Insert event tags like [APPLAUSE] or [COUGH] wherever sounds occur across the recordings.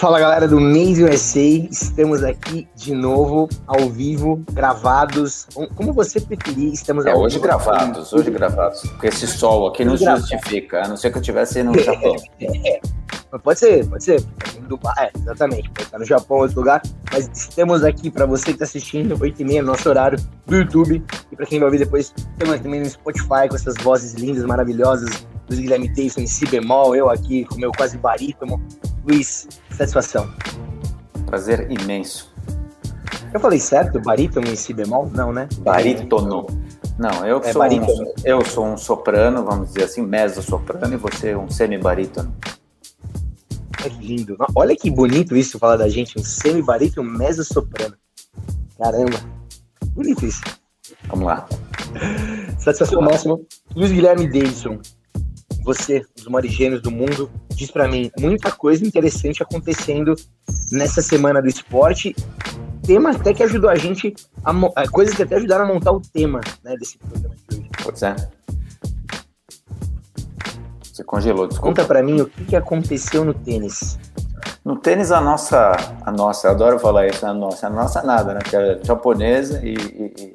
Fala galera do Nase USA, estamos aqui de novo, ao vivo, gravados, como você preferir, estamos é, hoje gravados, hoje gravados, porque esse sol aqui não justifica, a não ser que eu estivesse no [LAUGHS] Japão. É, é, pode ser, pode ser, é, exatamente, pode estar no Japão, outro lugar, mas estamos aqui para você que está assistindo, 8h30, nosso horário do YouTube, e para quem vai ouvir depois, estamos também no Spotify com essas vozes lindas, maravilhosas, do Guilherme Tayson em si bemol, eu aqui com meu quase barítono, Luiz, satisfação. Prazer imenso. Eu falei certo? Barítono em si bemol? Não, né? Barítono. Não, eu, é sou um, eu sou um soprano, vamos dizer assim, mezzo-soprano, e você um semi-barítono. É lindo. Olha que bonito isso falar da gente, um semi-barítono e um mezzo-soprano. Caramba, bonito isso. Vamos lá. Satisfação máxima. Luiz Guilherme Davidson, você, os gênios do mundo, diz para mim muita coisa interessante acontecendo nessa semana do esporte. Tema até que ajudou a gente, a, coisas que até ajudaram a montar o tema né, desse programa de hoje. Pois é. Você congelou, desculpa. Conta para mim o que, que aconteceu no tênis. No tênis, a nossa, a nossa, eu adoro falar isso, a nossa, a nossa nada, né? Que é japonesa e, e, e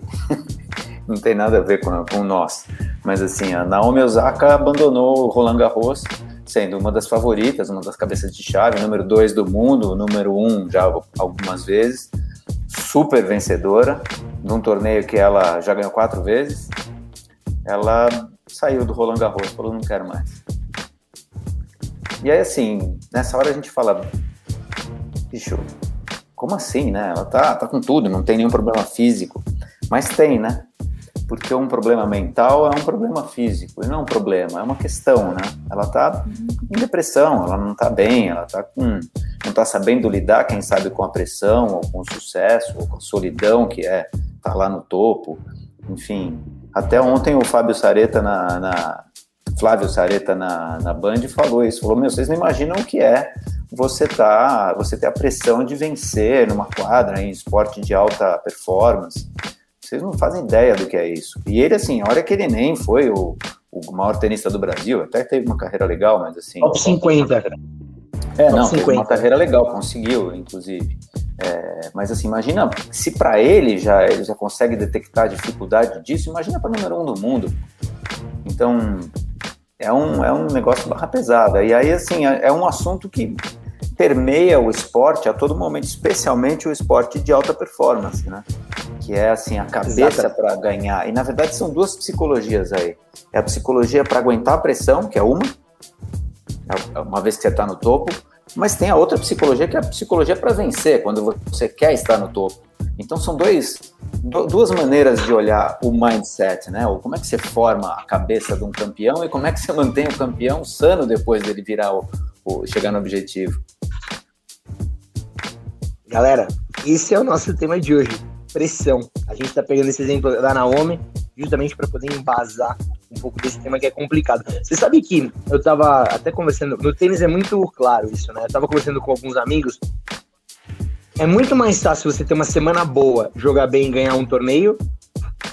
[LAUGHS] não tem nada a ver com, com nós. Mas assim, a Naomi Osaka abandonou o Roland Garros, sendo uma das favoritas, uma das cabeças de chave, número dois do mundo, número um já algumas vezes, super vencedora, num torneio que ela já ganhou quatro vezes. Ela saiu do Roland Garros, falou não quero mais. E aí assim, nessa hora a gente fala, bicho, como assim, né? Ela tá, tá com tudo, não tem nenhum problema físico. Mas tem, né? Porque um problema mental é um problema físico, e não é um problema, é uma questão, né? Ela está em depressão, ela não está bem, ela tá com, não está sabendo lidar, quem sabe, com a pressão, ou com o sucesso, ou com a solidão que é estar tá lá no topo, enfim. Até ontem o Fábio Sareta na, na Flávio Sareta na, na Band falou isso, falou, meu, vocês não imaginam o que é você tá, você ter a pressão de vencer numa quadra em esporte de alta performance, vocês não fazem ideia do que é isso. E ele, assim, a hora que ele nem foi o, o maior tenista do Brasil, até teve uma carreira legal, mas assim. Top 50. É, não, 50. uma carreira legal, conseguiu, inclusive. É, mas assim, imagina se para ele já ele já consegue detectar a dificuldade disso, imagina para número um do mundo. Então é um, é um negócio barra pesada. E aí, assim, é, é um assunto que permeia o esporte a todo momento, especialmente o esporte de alta performance, né? Que é assim a cabeça para ganhar. E na verdade são duas psicologias aí. É a psicologia para aguentar a pressão, que é uma, é uma vez que você está no topo, mas tem a outra psicologia que é a psicologia para vencer, quando você quer estar no topo. Então são dois, duas maneiras de olhar o mindset, né? Ou como é que você forma a cabeça de um campeão e como é que você [LAUGHS] mantém o campeão sano depois dele virar o, o chegar no objetivo. Galera, esse é o nosso tema de hoje, pressão. A gente está pegando esse exemplo da Naomi justamente para poder embasar um pouco desse tema que é complicado. Você sabe que eu estava até conversando, no tênis é muito claro isso, né? Eu tava conversando com alguns amigos. É muito mais fácil você ter uma semana boa, jogar bem e ganhar um torneio,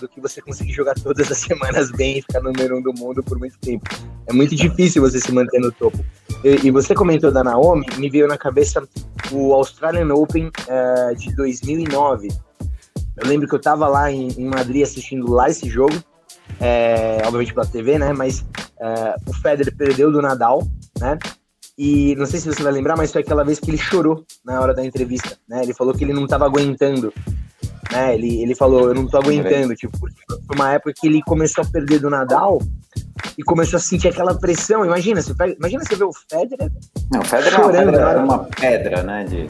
do que você conseguir jogar todas as [LAUGHS] semanas bem e ficar número um do mundo por muito tempo. É muito difícil você se manter no topo. E, e você comentou da Naomi, me veio na cabeça o Australian Open uh, de 2009. Eu lembro que eu tava lá em, em Madrid assistindo lá esse jogo, é, obviamente pela TV, né? Mas uh, o Federer perdeu do Nadal, né? E não sei se você vai lembrar, mas foi aquela vez que ele chorou na hora da entrevista, né? Ele falou que ele não estava aguentando né? Ele, ele falou, eu não tô aguentando, tipo, foi uma época que ele começou a perder do Nadal e começou a sentir aquela pressão. Imagina, você pega, imagina você ver o Federer. Não, o Federer chorando, é uma pedra, uma pedra, né? De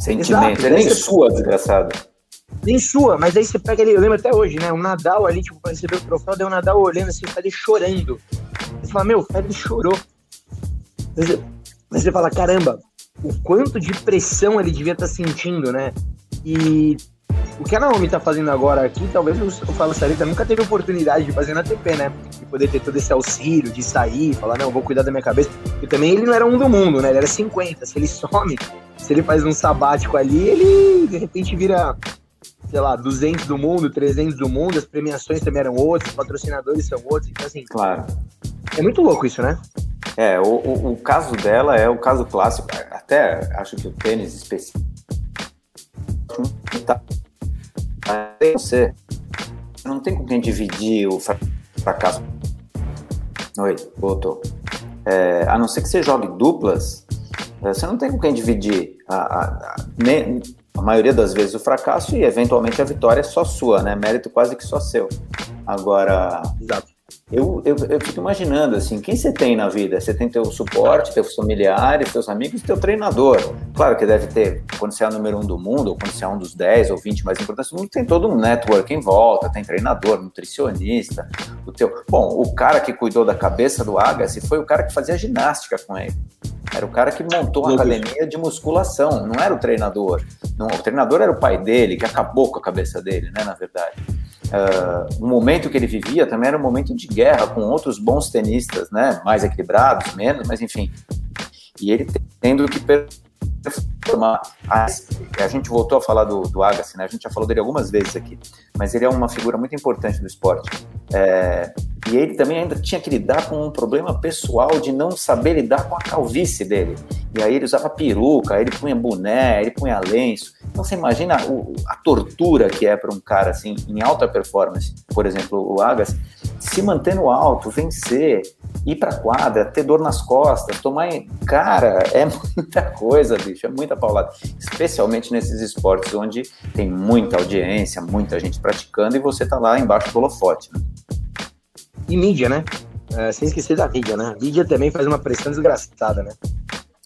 sentimento. Ele nem você... sua, desgraçado. Nem sua, mas aí você pega ali, eu lembro até hoje, né? O Nadal ali, tipo, pra receber o troféu, deu o Nadal olhando assim, o Federer chorando. Você fala, meu, o Federer chorou. Mas você fala, caramba, o quanto de pressão ele devia estar tá sentindo, né? E o que a Naomi tá fazendo agora aqui, talvez o Fábio Sarita nunca teve oportunidade de fazer na TP, né? De poder ter todo esse auxílio, de sair, falar, não, vou cuidar da minha cabeça. E também ele não era um do mundo, né? Ele era 50. Se ele some, se ele faz um sabático ali, ele de repente vira, sei lá, 200 do mundo, 300 do mundo, as premiações também eram outras, os patrocinadores são outros. Então, assim. Claro. É muito louco isso, né? É, o, o, o caso dela é o caso clássico até acho que o tênis específico tá você não tem com quem dividir o fracasso. Oi, voltou. É, a não ser que você jogue duplas, é, você não tem com quem dividir. A, a, a, nem, a maioria das vezes o fracasso e eventualmente a vitória é só sua, né? Mérito quase que só seu. Agora, Exato. Eu, eu, eu, fico imaginando, assim, quem você tem na vida? Você tem teu suporte, teus familiares, teus amigos, teu treinador. Claro que deve ter, quando você é o número um do mundo, ou quando você é um dos 10 ou 20 mais importantes do mundo, tem todo um network em volta, tem treinador, nutricionista, o teu... Bom, o cara que cuidou da cabeça do Agassi foi o cara que fazia ginástica com ele. Era o cara que montou a academia de musculação, não era o treinador. Não, o treinador era o pai dele, que acabou com a cabeça dele, né, na verdade. Uh, o momento que ele vivia também era um momento de guerra com outros bons tenistas, né, mais equilibrados, menos, mas enfim. E ele tendo que performar. A gente voltou a falar do, do Agassi, né? A gente já falou dele algumas vezes aqui, mas ele é uma figura muito importante do esporte. É, e ele também ainda tinha que lidar com um problema pessoal de não saber lidar com a calvície dele. E aí ele usava peruca, ele punha boné, ele punha lenço. Então você imagina o, a tortura que é para um cara assim em alta performance, por exemplo, o Agassi, se manter no alto, vencer, ir para quadra, ter dor nas costas, tomar, cara, é [LAUGHS] muita coisa, bicho, é muita paulada, especialmente nesses esportes onde tem muita audiência, muita gente praticando e você tá lá embaixo do holofote. Né? E mídia, né? É, sem esquecer da mídia, né? A mídia também faz uma pressão desgraçada, né?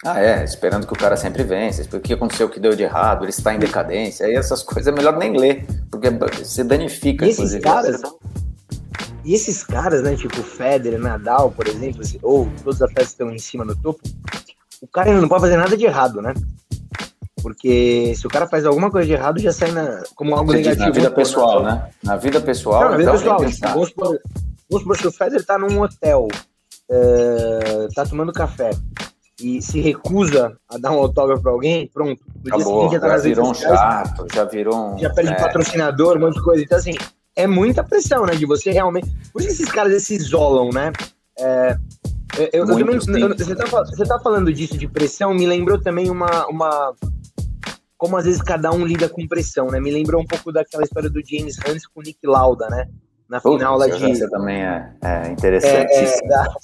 Ah, é, esperando que o cara sempre vença, o que aconteceu, o que deu de errado, ele está em decadência, aí essas coisas é melhor nem ler, porque você danifica, e esses caras, E esses caras, né, tipo Federer, Nadal, por exemplo, ou todos os atletas que estão em cima no topo, o cara não pode fazer nada de errado, né? Porque se o cara faz alguma coisa de errado, já sai na, como algo Você negativo. Na vida pessoal, né? Na vida pessoal, não, na vida pessoal. Vamos supor, vamos supor que o Federer tá num hotel, é, tá tomando café e se recusa a dar um autógrafo para alguém, pronto. Acabou, já, tá já virou um chato, já virou um... Já perde é... patrocinador, um monte de coisa. Então, assim, é muita pressão, né? De você realmente... Por isso que esses caras se isolam, né? É, eu, eu também, eu, você, tá, você tá falando disso, de pressão, me lembrou também uma, uma... Como às vezes cada um lida com pressão, né? Me lembrou um pouco daquela história do James Hans com o Nick Lauda, né? Na final lá de... Essa também é, é interessante. É, é, da,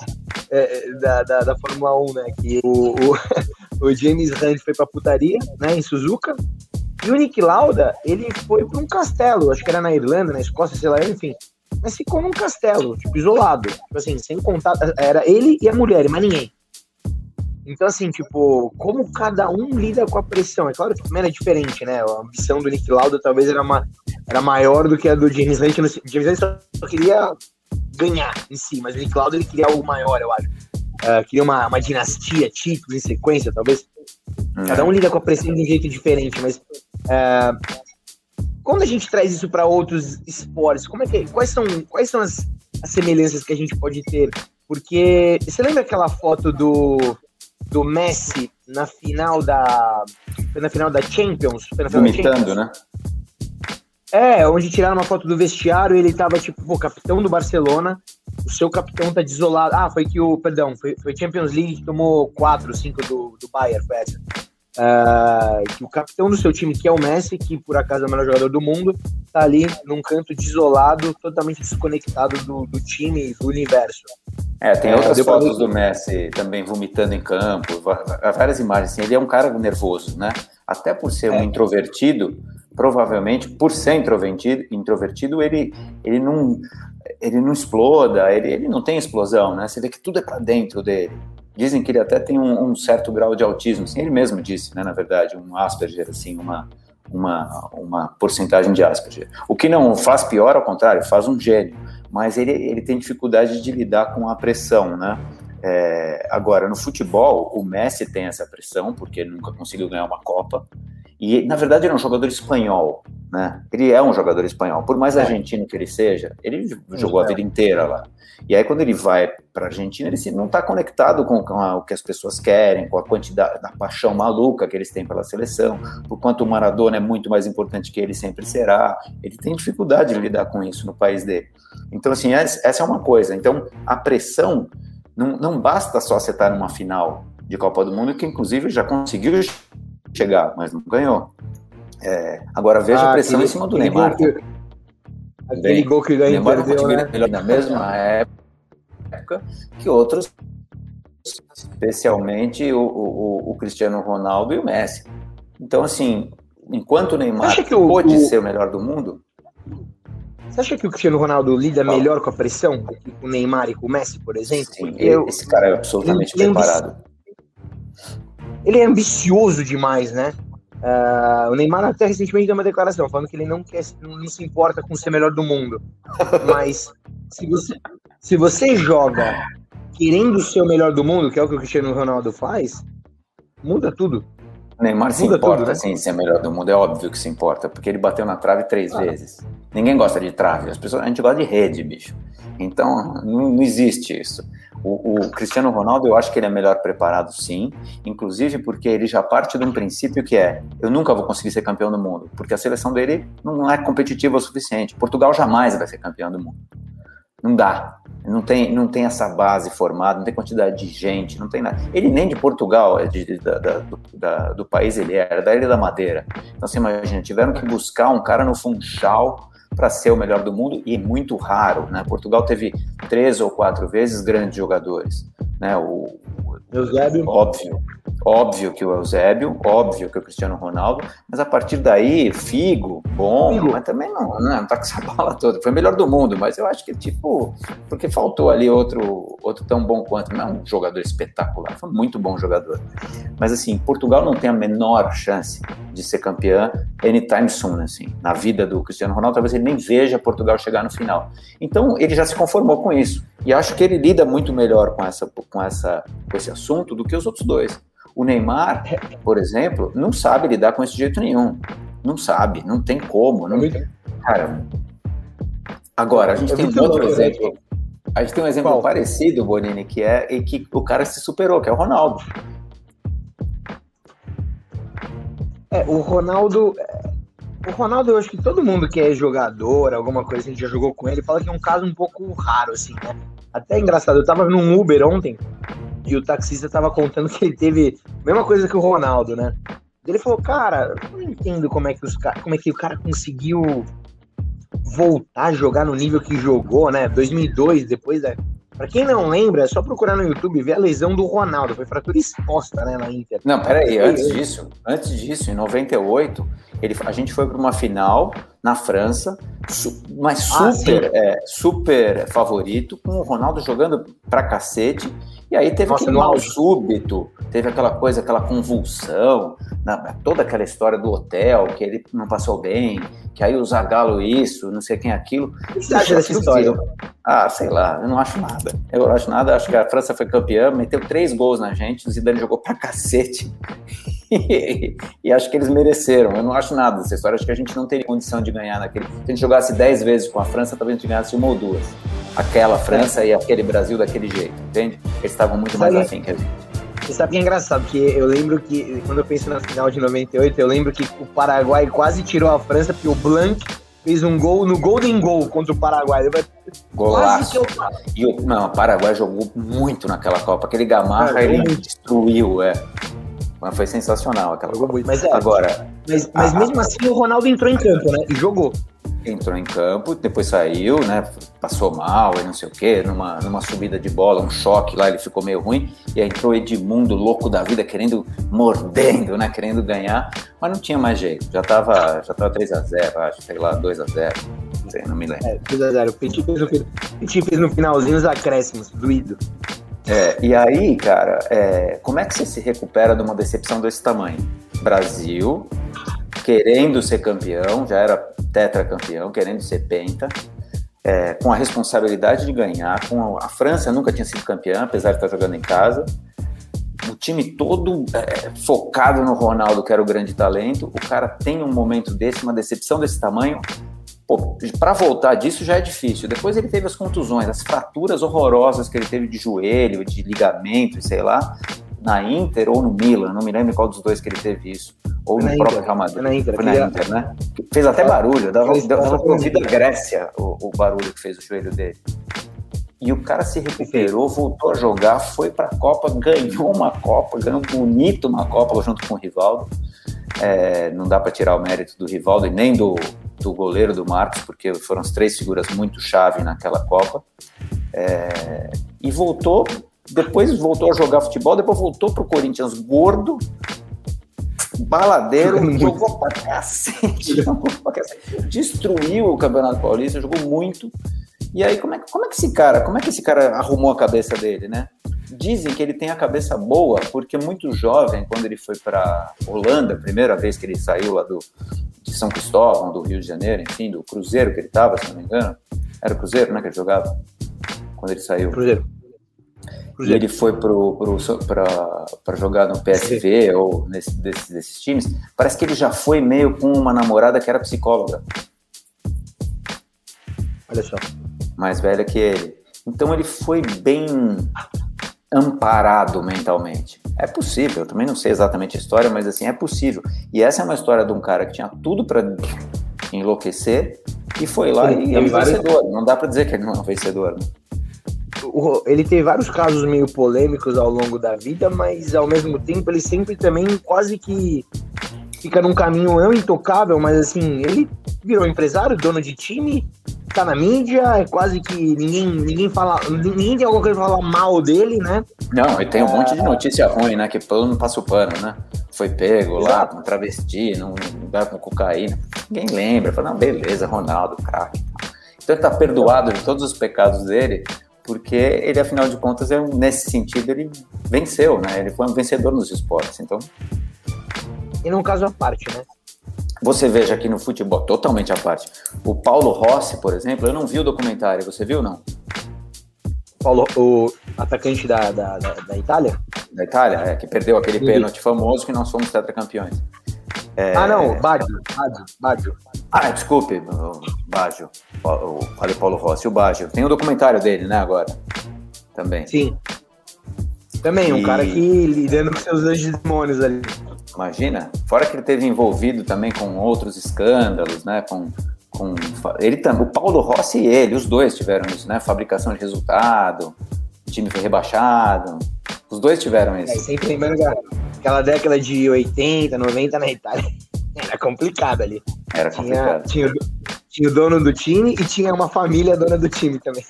é, da, da, da, Fórmula 1, né? Que o, o, [LAUGHS] o James Hunt foi pra putaria, né? Em Suzuka. E o Nick Lauda, ele foi para um castelo, acho que era na Irlanda, na Escócia, sei lá, enfim. Mas ficou num castelo, tipo, isolado. Tipo assim, sem contato. Era ele e a mulher, mais ninguém. Então, assim, tipo, como cada um lida com a pressão? É claro que também era diferente, né? A ambição do Nick Lauda talvez era, uma, era maior do que a do James Hunt. O James Hunt só queria ganhar em si, mas o Nick Lauda ele queria algo maior, eu acho. Uh, queria uma, uma dinastia, títulos em sequência, talvez. Hum. Cada um lida com a pressão de um jeito diferente, mas uh, quando a gente traz isso para outros esportes, como é que, quais são, quais são as, as semelhanças que a gente pode ter? Porque você lembra aquela foto do do Messi na final da. Foi na final da Champions? Foi na final Vomitando, Champions. né? É, onde tiraram uma foto do vestiário ele tava, tipo, pô, capitão do Barcelona, o seu capitão tá desolado. Ah, foi que o. Perdão, foi, foi Champions League que tomou 4, 5 do, do Bayern, foi essa. Uh, que o capitão do seu time, que é o Messi, que por acaso é o melhor jogador do mundo, tá ali num canto desolado, totalmente desconectado do, do time e do universo. É, tem é, outras fotos do Messi também vomitando em campo, várias imagens. Assim, ele é um cara nervoso, né? Até por ser é. um introvertido, provavelmente, por ser introvertido, introvertido ele, ele, não, ele não exploda, ele, ele não tem explosão, né? Você vê que tudo é para dentro dele. Dizem que ele até tem um, um, certo grau de autismo, assim, ele mesmo disse, né? Na verdade, um Asperger, assim, uma, uma, uma porcentagem de Asperger. O que não faz pior, ao contrário, faz um gênio mas ele, ele tem dificuldade de lidar com a pressão, né? É, agora, no futebol, o Messi tem essa pressão, porque ele nunca conseguiu ganhar uma Copa. E, na verdade, ele é um jogador espanhol, né? Ele é um jogador espanhol. Por mais é. argentino que ele seja, ele jogou a vida inteira lá. E aí, quando ele vai para a Argentina, ele não está conectado com, com a, o que as pessoas querem, com a quantidade da paixão maluca que eles têm pela seleção, por quanto o Maradona é muito mais importante que ele sempre será. Ele tem dificuldade de lidar com isso no país dele. Então, assim, essa é uma coisa. Então, a pressão não, não basta só você estar numa final. de Copa do Mundo, que inclusive já conseguiu chegar, mas não ganhou. É, agora veja ah, a pressão aquele, em cima do Neymar. Que, aquele Bem, gol que ganhou perdeu, né? na mesma época que outros, especialmente o, o, o, Cristiano Ronaldo e o Messi. Então, assim, enquanto o Neymar o, pode o... ser o melhor do mundo, você acha que o Cristiano Ronaldo lida melhor com a pressão que o Neymar e com o Messi, por exemplo? Sim, eu, esse cara é absolutamente preparado. Ele é ambicioso demais, né? Uh, o Neymar até recentemente deu uma declaração falando que ele não quer, não, se importa com ser melhor do mundo. [LAUGHS] Mas se você, se você joga querendo ser o melhor do mundo, que é o que o Cristiano Ronaldo faz, muda tudo. Neymar se importa, tudo, né? sim, ser melhor do mundo. É óbvio que se importa, porque ele bateu na trave três ah. vezes. Ninguém gosta de trave. As pessoas, a gente gosta de rede, bicho. Então, não, não existe isso. O, o, Cristiano Ronaldo, eu acho que ele é melhor preparado, sim. Inclusive porque ele já parte de um princípio que é: eu nunca vou conseguir ser campeão do mundo, porque a seleção dele não é competitiva o suficiente. Portugal jamais vai ser campeão do mundo. Não dá. Não tem, não tem essa base formada, não tem quantidade de gente, não tem nada. Ele nem de Portugal, é de, de, da, do, da, do país ele era, da Ilha da Madeira. Então você imagina, tiveram que buscar um cara no Funchal para ser o melhor do mundo e muito raro, né? Portugal teve três ou quatro vezes grandes jogadores, né? O, Eusébio. Óbvio. Óbvio que o Eusébio, óbvio que o Cristiano Ronaldo, mas a partir daí, Figo, bom, Figo. mas também não, não, não tá com essa [LAUGHS] bala toda. Foi o melhor do mundo, mas eu acho que, tipo, porque faltou ali outro, outro tão bom quanto. Não é um jogador espetacular, foi muito bom jogador. Mas, assim, Portugal não tem a menor chance de ser campeã anytime soon, assim. Na vida do Cristiano Ronaldo, talvez ele nem veja Portugal chegar no final. Então, ele já se conformou com isso. E acho que ele lida muito melhor com, essa, com, essa, com esse assunto do que os outros dois. O Neymar, por exemplo, não sabe lidar com esse jeito nenhum. Não sabe, não tem como. Não... Cara, agora, a gente tem um outro exemplo. A gente tem um exemplo Qual? parecido, Bonini, que é e que o cara se superou, que é o Ronaldo. É, o Ronaldo. O Ronaldo, eu acho que todo mundo que é jogador, alguma coisa que a gente já jogou com ele, fala que é um caso um pouco raro, assim, né? Até é engraçado, eu tava num Uber ontem e o taxista tava contando que ele teve a mesma coisa que o Ronaldo, né? Ele falou, cara, eu não entendo como é que os como é que o cara conseguiu voltar a jogar no nível que jogou, né? 2002, depois da Pra quem não lembra, é só procurar no YouTube e ver a lesão do Ronaldo. Foi fratura exposta, né, na Inter. Não, peraí, antes disso, antes disso, em 98, ele, a gente foi para uma final na França, su, mas ah, super, ah, é, super favorito, com o Ronaldo jogando pra cacete e aí teve Nossa, aquele mal súbito, teve aquela coisa, aquela convulsão, na, toda aquela história do hotel, que ele não passou bem, que aí o Zagallo isso, não sei quem aquilo. O que você acha dessa história? Ah, sei lá, eu não acho nada. Eu não acho nada, acho que a França foi campeã, meteu três gols na gente, o Zidane jogou pra cacete. [LAUGHS] E, acho que eles mereceram. Eu não acho nada dessa história. Acho que a gente não teria condição de ganhar naquele. Se a gente jogasse 10 vezes com a França, talvez a gente ganhasse uma ou duas. Aquela França e aquele Brasil daquele jeito, entende? Eles estavam muito mais afim que a gente. Você sabe que é engraçado, porque eu lembro que, quando eu penso na final de 98, eu lembro que o Paraguai quase tirou a França, porque o Blanc fez um gol no Golden Goal contra o Paraguai. Golaço. Eu... E o, não, o Paraguai jogou muito naquela Copa. Aquele Gamarra, é, ele destruiu, é. Mas foi sensacional aquela Jogou muito. Mas é, Agora. Mas, mas a, mesmo assim o Ronaldo entrou em campo, né? E jogou. Entrou em campo, depois saiu, né? Passou mal e não sei o quê, numa, numa subida de bola, um choque lá, ele ficou meio ruim. E aí entrou Edmundo, louco da vida, querendo, mordendo, né? Querendo ganhar, mas não tinha mais jeito. Já tava, já tava 3x0, acho, sei lá, 2x0. Não sei, não me lembro. É, 2x0. O Petit fez, no, Petit fez no finalzinho os acréscimos, doído. É, e aí, cara, é, como é que você se recupera de uma decepção desse tamanho? Brasil, querendo ser campeão, já era tetracampeão, querendo ser penta, é, com a responsabilidade de ganhar, com a, a, França nunca tinha sido campeã, apesar de estar jogando em casa, o time todo é, focado no Ronaldo, que era o grande talento, o cara tem um momento desse, uma decepção desse tamanho, para voltar disso já é difícil. Depois ele teve as contusões, as fraturas horrorosas que ele teve de joelho, de ligamento, sei lá, na Inter ou no Milan, não me lembro qual dos dois que ele teve isso. Ou no próprio Real Madrid. Foi na Inter, foi na Inter né? Fez até barulho, dava, dava pra ouvir da Grécia o, o, barulho que fez o joelho dele. E o cara se recuperou, voltou a jogar, foi para a Copa, ganhou uma Copa, ganhou bonito uma Copa junto com o Rivaldo. É, não dá para tirar o mérito do Rivaldo e nem do, do goleiro do Marcos, porque foram as três figuras muito chave naquela Copa. É, e voltou, depois voltou a jogar futebol, depois voltou para o Corinthians gordo, baladeiro, jogou pra cacete, [LAUGHS] jogou pra cacete, destruiu o Campeonato Paulista, jogou muito. E aí, como é, como é que esse cara, como é que esse cara arrumou a cabeça dele, né? Dizem que ele tem a cabeça boa, porque muito jovem, quando ele foi para Holanda, primeira vez que ele saiu lá do, de São Cristóvão, do Rio de Janeiro, enfim, do Cruzeiro que ele estava, se não me engano. Era o Cruzeiro, né, que ele jogava? Quando ele saiu. Cruzeiro. E ele foi para jogar no PSV ou nesse, desses, desses times. Parece que ele já foi meio com uma namorada que era psicóloga. Olha só. Mais velha que ele. Então ele foi bem amparado mentalmente. É possível, eu também não sei exatamente a história, mas assim, é possível. E essa é uma história de um cara que tinha tudo para enlouquecer e foi lá Sim, e é um vários... vencedor. Não dá para dizer que ele não é um vencedor. Né? Ele tem vários casos meio polêmicos ao longo da vida, mas ao mesmo tempo ele sempre também quase que fica num caminho não intocável, mas assim, ele virou empresário, dono de time, tá na mídia, é quase que ninguém, ninguém fala, ninguém tem alguma coisa pra falar mal dele, né? Não, e tem um é... monte de notícia ruim, né? Que todo mundo passa o pano, né? Foi pego Exato. lá com travesti, num lugar com cocaína. Ninguém lembra, fala, não, beleza, Ronaldo, craque. Então ele tá perdoado de todos os pecados dele, porque ele, afinal de contas, é, nesse sentido, ele venceu, né? Ele foi um vencedor nos esportes, então... E num caso à parte, né? Você veja aqui no futebol, totalmente à parte. O Paulo Rossi, por exemplo, eu não vi o documentário, você viu não? Paulo, o atacante da, da, da, da Itália? Da Itália, é, que perdeu aquele pênalti famoso que nós fomos tetracampeões. É... Ah, não, Baggio, Baggio, Baggio. Ah, desculpe, Baggio. Falei Paulo Rossi, o Baggio. Tem o um documentário dele, né, agora? Também. Sim. Também, um cara que lidando com seus anjos demônios ali. Imagina. Fora que ele teve envolvido também com outros escândalos, né? Com, com ele o Paulo Rossi e ele, os dois tiveram isso, né? Fabricação de resultado, o time foi rebaixado. Os dois tiveram isso. É, sempre lembrando que aquela década de 80, 90 na Itália [LAUGHS] era complicado ali. Era complicado. Tinha, tinha, tinha o dono do time e tinha uma família dona do time também.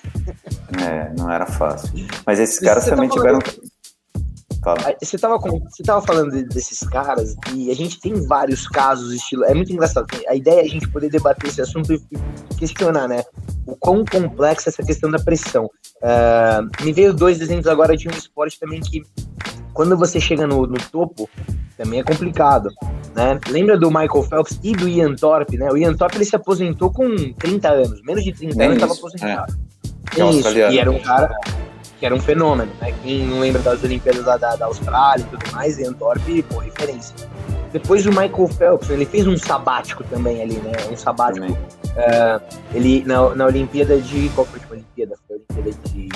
É, não era fácil. Mas esses caras tá também tiveram. Fala. Você estava você tava falando desses caras e a gente tem vários casos estilo. É muito engraçado. A ideia é a gente poder debater esse assunto e questionar, né? O quão complexa é essa questão da pressão. Uh, me veio dois exemplos agora de um esporte também que quando você chega no, no topo também é complicado, né? Lembra do Michael Phelps e do Ian Thorpe, né? O Ian Thorpe ele se aposentou com 30 anos, menos de 30 anos estava aposentado. É. É isso, e era um cara que era um fenômeno, né? Quem não lembra das Olimpíadas da, da, da Austrália e tudo mais, Ian Thorpe, pô, referência. Depois o Michael Phelps, ele fez um sabático também ali, né? Um sabático. Uh, ele, na, na Olimpíada de. Qual foi a Olimpíada? Foi a Olimpíada de.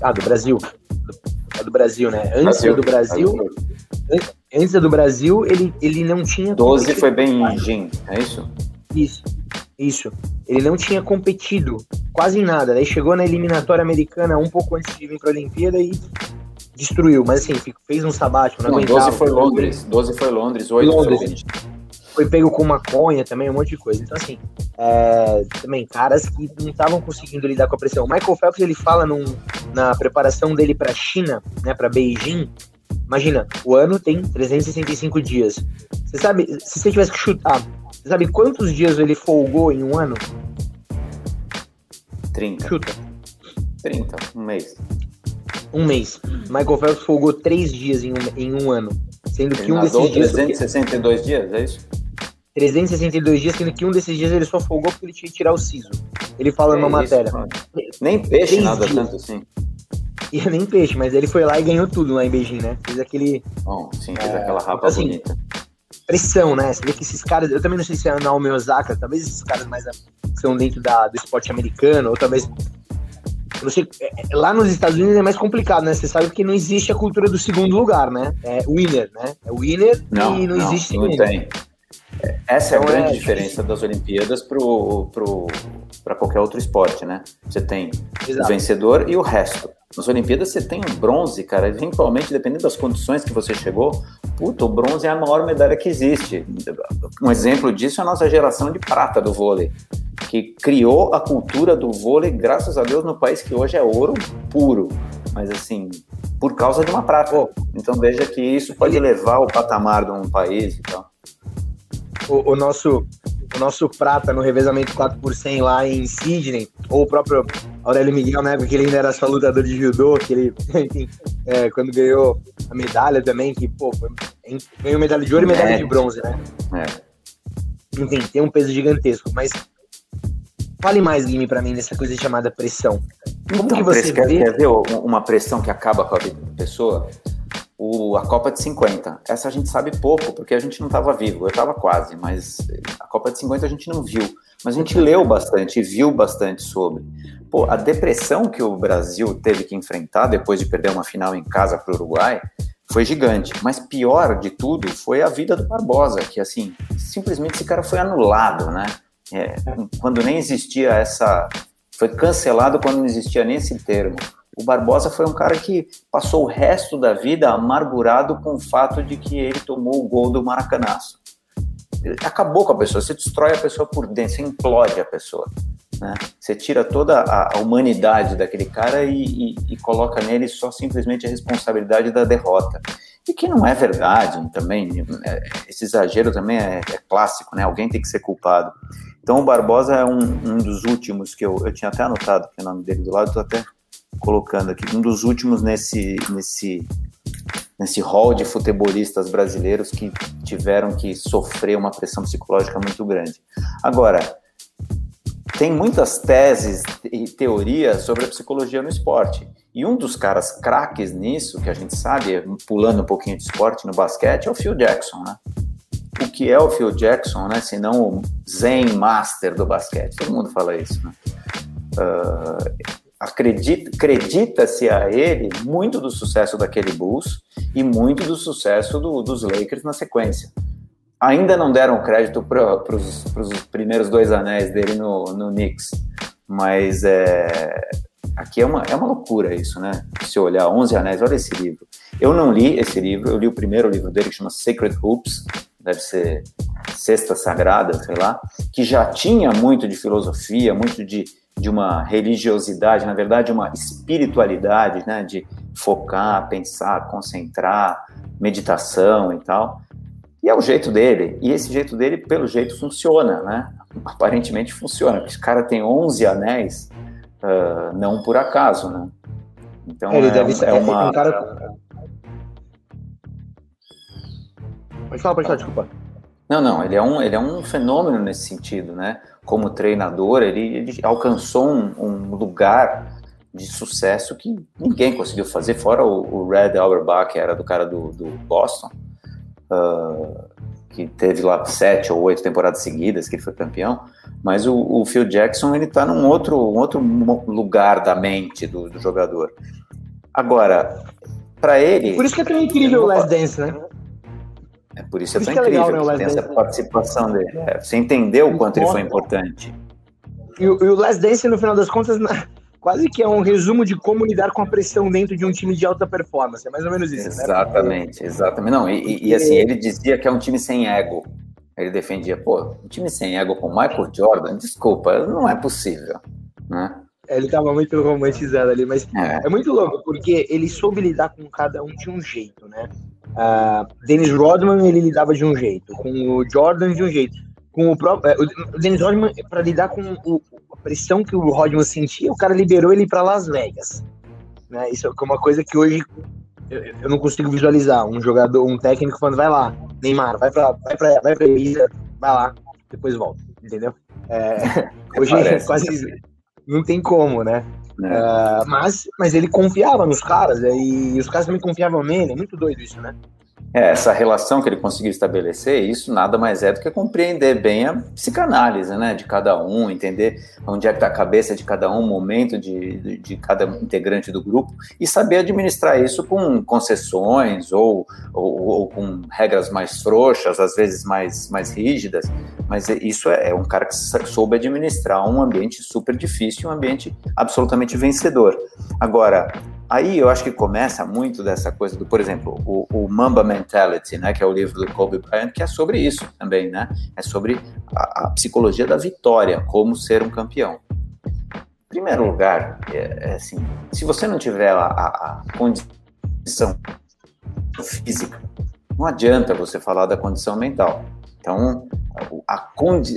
Ah, do Brasil. Do, do Brasil, né? Antes Brasil. do Brasil. Antes do Brasil, ele, ele não tinha. 12 foi bem em Jin, é isso? Isso. Isso. Ele não tinha competido quase em nada. Daí chegou na eliminatória americana um pouco antes de vir para a Olimpíada e destruiu. Mas assim, fez um sabático. Não, não 12 foi Londres. 12 foi Londres, 8 Londres. foi foi pego com maconha também, um monte de coisa. Então, assim, é, também caras que não estavam conseguindo lidar com a pressão. O Michael Phelps, ele fala num, na preparação dele para China, né, para Beijing. Imagina, o ano tem 365 dias. Você sabe, se você tivesse que chutar você sabe quantos dias ele folgou em um ano? 30. Chuta. 30, um mês. Um mês. Michael Phelps folgou três dias em um, em um ano. Sendo ele que um desses dias. 362 dias, é isso? 362 dias, sendo que um desses dias ele só folgou porque ele tinha que tirar o siso. Ele fala é numa isso, matéria. Mano. Nem peixe nada dias. tanto assim. E nem peixe, mas ele foi lá e ganhou tudo lá em Beijing, né? Fez aquele. Bom, sim, fez é, aquela rapa então, assim, bonita pressão, né? Você vê que esses caras, eu também não sei se é Naomi Osaka, talvez esses caras mais são dentro da, do esporte americano, ou talvez. Não sei, é, é, lá nos Estados Unidos é mais complicado, né? Você sabe que não existe a cultura do segundo lugar, né? É winner, né? É winner não, e não, não existe não segundo. Tem. Essa então, é a então, grande é, diferença das Olimpíadas pro, pro, para qualquer outro esporte, né? Você tem Exato. o vencedor e o resto. Nas Olimpíadas você tem um bronze, cara. Eventualmente, dependendo das condições que você chegou, puta, o bronze é a maior medalha que existe. Um exemplo disso é a nossa geração de prata do vôlei, que criou a cultura do vôlei, graças a Deus, no país que hoje é ouro puro. Mas assim, por causa de uma prata. Então veja que isso pode levar o patamar de um país e tal. O, o nosso o nosso prata no revezamento 4 por 100 lá em Sydney, ou o próprio Aurélio Miguel, na época que ele ainda era só lutador de judô, que ele, [LAUGHS] enfim, é, quando ganhou a medalha também, que, pô, foi, ganhou medalha de ouro e medalha é. de bronze, né? É. Enfim, tem um peso gigantesco, mas fale mais, Guilherme, pra mim, dessa coisa chamada pressão. Como então, que você vê... Quer ver uma pressão que acaba com a vida da pessoa? O, a Copa de 50. Essa a gente sabe pouco, porque a gente não estava vivo. Eu estava quase, mas a Copa de 50 a gente não viu. Mas a gente leu bastante e viu bastante sobre. Pô, a depressão que o Brasil teve que enfrentar depois de perder uma final em casa para o Uruguai foi gigante. Mas pior de tudo foi a vida do Barbosa, que assim, simplesmente esse cara foi anulado, né? É, quando nem existia essa. Foi cancelado quando não existia nem esse termo. O Barbosa foi um cara que passou o resto da vida amargurado com o fato de que ele tomou o gol do Maracanaço. Acabou com a pessoa, você destrói a pessoa por dentro, você implode a pessoa. Né? Você tira toda a, humanidade daquele cara e, e, e, coloca nele só simplesmente a responsabilidade da derrota. E que não é verdade também, é, esse exagero também é, é clássico, né? alguém tem que ser culpado. Então o Barbosa é um, um dos últimos que eu, eu tinha até anotado que o nome dele do lado, estou até colocando aqui, um dos últimos nesse, nesse, nesse hall de futebolistas brasileiros que tiveram que sofrer uma pressão psicológica muito grande. Agora, tem muitas teses e teorias sobre a psicologia no esporte. E um dos caras craques nisso, que a gente sabe, pulando um pouquinho de esporte no basquete, é o Phil Jackson, né? O que é o Phil Jackson, né? Se não o Zen Master do basquete. Todo mundo fala isso, né? Uh, acredita-se a ele muito do sucesso daquele Bulls e muito do sucesso do, dos Lakers na sequência. Ainda não deram crédito para os primeiros dois anéis dele no, no Knicks, mas é, aqui é uma, é uma loucura isso, né? Se olhar 11 anéis, olha esse livro. Eu não li esse livro, eu li o primeiro livro dele que chama Sacred Hoops, deve ser Cesta Sagrada, sei lá, que já tinha muito de filosofia, muito de de uma religiosidade, na verdade, uma espiritualidade, né, de focar, pensar, concentrar, meditação e tal. E é o jeito dele. E esse jeito dele, pelo jeito, funciona, né? [LAUGHS] Aparentemente funciona. Porque esse cara tem 11 anéis, uh, não por acaso, né? Então ele é, deve ser é uma. Um cara... Pode falar, pode falar, desculpa. Não, não, ele é um, ele é um fenômeno nesse sentido, né? Como treinador, ele, ele alcançou um, um, lugar de sucesso que ninguém conseguiu fazer, fora o, o Red Auerbach, que era do cara do, do Boston, uh, que teve lá sete ou oito temporadas seguidas que ele foi campeão, mas o, o Phil Jackson ele está num outro, um outro lugar da mente do, do jogador. Agora, para ele. Por isso que é tão incrível o Last Dance, né? É por isso, é tão incrível é legal, né, essa participação dele. É, você entendeu o quanto ele foi importante. E, e o Last Dance, no final das contas, [LAUGHS] quase que é um resumo de como lidar com a pressão dentro de um time de alta performance. É mais ou menos isso, né? Exatamente, né? exatamente. Não, e, e, assim, ele dizia que é um time sem ego. Ele defendia, pô, um time sem ego com Michael Jordan, desculpa, não é possível, né? Ele tava muito romantizado ali, mas é. é muito louco, porque ele soube lidar com cada um de um jeito, né? Uh, Dennis Rodman ele lidava de um jeito, com o Jordan de um jeito, com o próprio é, o Dennis Rodman para lidar com o, a pressão que o Rodman sentia, o cara liberou ele para Las Vegas, né? Isso é uma coisa que hoje eu, eu, não consigo visualizar um jogador, um técnico falando vai lá, Neymar, vai para vai para vai para Ibiza, vai lá, depois volta, entendeu? É, [LAUGHS] hoje é quase não tem como, né? Uh, mas, mas ele confiava nos caras, e os caras também confiavam nele, é muito doido isso, né? É, essa relação que ele conseguiu estabelecer, isso nada mais é do que compreender bem a psicanálise, né, de cada um, entender onde é que está a cabeça de cada um, o momento de, de, de, cada integrante do grupo e saber administrar isso com concessões ou, ou, ou, com regras mais frouxas, às vezes mais, mais rígidas, mas isso é, é um cara que soube administrar um ambiente super difícil, um ambiente absolutamente vencedor. Agora, Aí eu acho que começa muito dessa coisa do, por exemplo, o, o, Mamba Mentality, né, que é o livro do Kobe Bryant, que é sobre isso também, né? É sobre a, a psicologia da vitória, como ser um campeão. Em primeiro lugar, é, é assim, se você não tiver a, a, a condição física, não adianta você falar da condição mental. Então, a,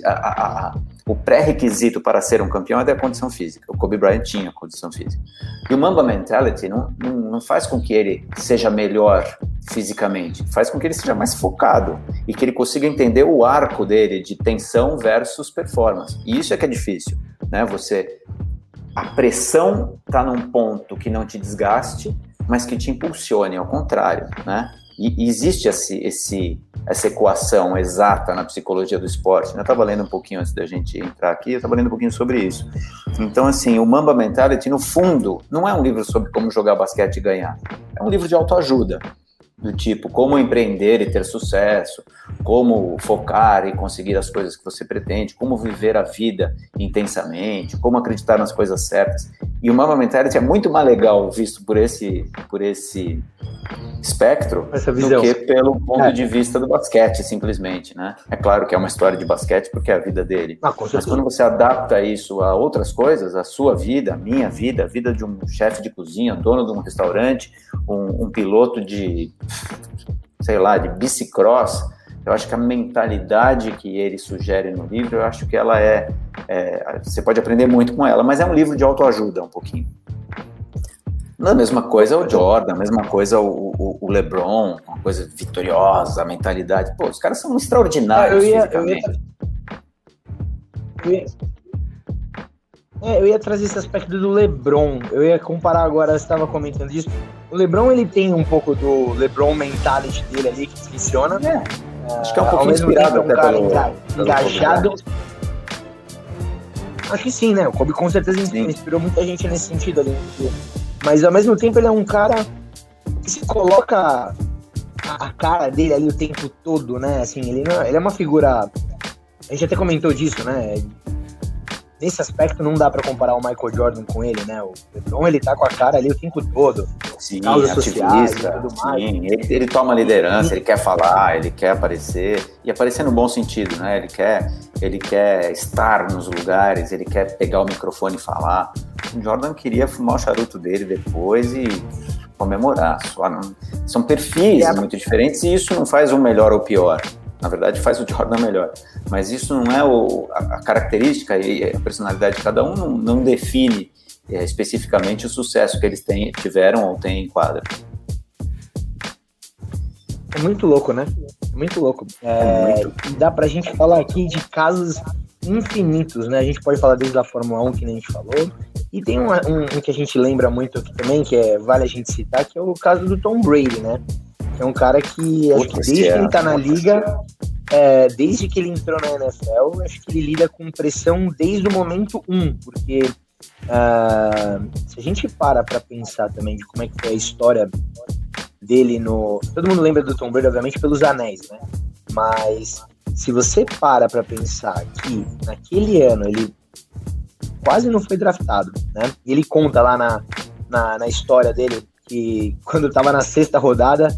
a, o pré-requisito para ser um campeão é da condição física. O Kobe Bryant tinha condição física. E o Mamba Mentality não, não, não, faz com que ele seja melhor fisicamente, faz com que ele seja mais focado e que ele consiga entender o arco dele de tensão versus performance. E isso é que é difícil, né? Você a pressão está num ponto que não te desgaste, mas que te impulsione, ao contrário, né? E existe esse, esse, essa equação exata na psicologia do esporte. Eu estava lendo um pouquinho antes da gente entrar aqui, eu estava lendo um pouquinho sobre isso. Então, assim, o Mamba Mentality, no fundo, não é um livro sobre como jogar basquete e ganhar. É um livro de autoajuda do tipo como empreender e ter sucesso, como focar e conseguir as coisas que você pretende, como viver a vida intensamente, como acreditar nas coisas certas. E o Mama Mentality é muito mais legal visto por esse por esse espectro do que pelo ponto é. de vista do basquete, simplesmente, né? É claro que é uma história de basquete porque é a vida dele. Ah, Mas quando você adapta isso a outras coisas, a sua vida, a minha vida, a vida de um chefe de cozinha, dono de um restaurante, um, um piloto de, sei lá, de bicicross, eu acho que a mentalidade que ele sugere no livro, eu acho que ela é, é você pode aprender muito com ela, mas é um livro de autoajuda um pouquinho. Não é a mesma coisa o Jordan, a mesma coisa o, o, o, LeBron, uma coisa vitoriosa, a mentalidade. Pô, os caras são extraordinários ah, eu ia, eu ia, eu ia, é, eu ia trazer esse aspecto do LeBron. Eu ia comparar agora, você estava comentando isso. O LeBron ele tem um pouco do LeBron mentality dele ali que funciona. É. Acho que é um pouquinho inspirado tempo, um cara pelo, engajado. Acho que sim, né? O Kobe com certeza sim. inspirou muita gente nesse sentido ali. Mas ao mesmo tempo ele é um cara que se coloca a cara dele ali o tempo todo, né? Assim, ele, não, ele é uma figura. A gente até comentou disso, né? Nesse aspecto não dá para comparar o Michael Jordan com ele, né? O LeBron ele tá com a cara ali o tempo todo. Sim, ativista, sim. Ele, ele toma liderança, ele quer falar, ele quer aparecer e aparecer no bom sentido, né? Ele quer, ele quer estar nos lugares, ele quer pegar o microfone e falar. O Jordan queria fumar o charuto dele depois e comemorar. São perfis é. muito diferentes e isso não faz um melhor ou pior. Na verdade, faz o Jordan melhor. Mas isso não é o, a, a característica e a personalidade de cada um não, não define é, especificamente o sucesso que eles têm, tiveram ou têm em quadra. É muito louco, né? É muito louco. É, é muito. Dá pra gente falar aqui de casos infinitos, né? A gente pode falar desde a Fórmula 1, que nem a gente falou, e tem um, um, um, que a gente lembra muito aqui também, que é, vale a gente citar, que é o caso do Tom Brady, né? É um cara que, acho que desde que ele tá na liga, é, desde que ele entrou na NFL, acho que ele lida com pressão desde o momento 1, um, porque uh, se a gente para pra pensar também de como é que foi a história dele no... Todo mundo lembra do Tom Brady, obviamente, pelos anéis, né? Mas se você para pra pensar que naquele ano ele quase não foi draftado, né? E ele conta lá na, na, na história dele que quando estava na sexta rodada,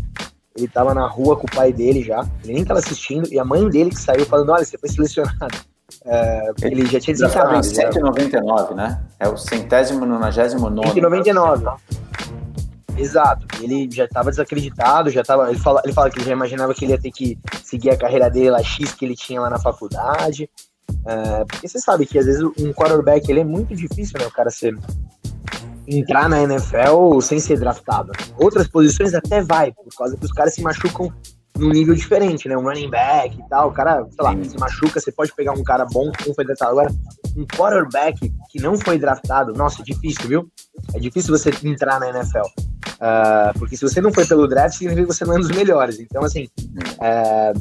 ele estava na rua com o pai dele já, ele nem estava assistindo, e a mãe dele que saiu falando, olha, você foi selecionado. É, ele já tinha desencarnado. Em 199, né? É o centésimo, nonagésimo nono. 199. Exato. Ele já estava desacreditado, já tava. Ele fala, ele fala que ele já imaginava que ele ia ter que seguir a carreira dele lá X que ele tinha lá na faculdade. É, porque você sabe que às vezes um quarterback ele é muito difícil, né? O cara ser entrar na NFL sem ser draftado. Outras posições até vai, por causa que os caras se machucam num nível diferente, né? Um running back e tal, o cara, sei lá, se machuca, você pode pegar um cara bom que não foi draftado. Agora, um quarterback que não foi draftado, nossa, é difícil, viu? É difícil você entrar na NFL. Uh, porque se você não foi pelo draft, significa que você não é um dos melhores. Então, assim, uh,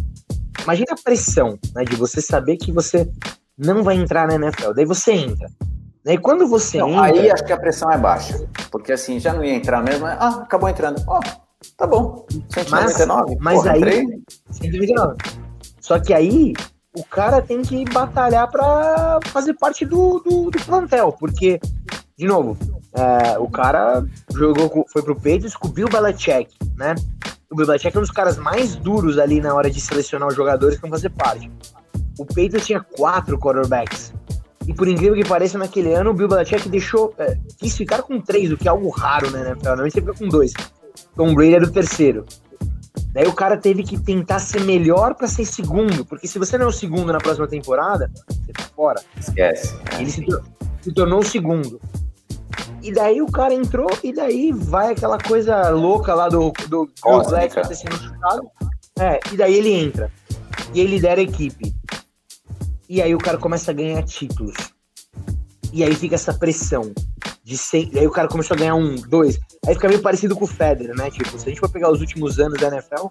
imagina a pressão né, de você saber que você não vai entrar na NFL. Daí você entra. E quando você não, entra... Aí acho que a pressão é baixa. Porque assim, já não ia entrar mesmo. Ah, acabou entrando. Ó, oh, tá bom. 199. Mas, mas Porra, aí... Entrei. 199. Só que aí o cara tem que batalhar para fazer parte do, do, do, plantel, porque, de novo, é, o cara jogou, foi pro Patriots com o Bill Belichick, né? O Belichick é um dos caras mais duros ali na hora de selecionar os jogadores que vão fazer parte. O Patriots tinha quatro quarterbacks. E por incrível que pareça, naquele ano o Bill Belichick deixou, é, quis ficar com três, o que é algo raro, né? Normalmente você fica com dois. Tom Brady era o terceiro. Daí o cara teve que tentar ser melhor para ser segundo, porque se você não é o segundo na próxima temporada, você tá fora. Esquece. Ele se, se tornou o segundo. E daí o cara entrou, e daí vai aquela coisa louca lá do, do Black ter sido chutado. É, e daí ele entra. E ele lidera a equipe. E aí o cara começa a ganhar títulos. E aí fica essa pressão de. E aí o cara começou a ganhar um, dois. Aí fica meio parecido com o Federer, né? Tipo, se a gente for pegar os últimos anos da NFL,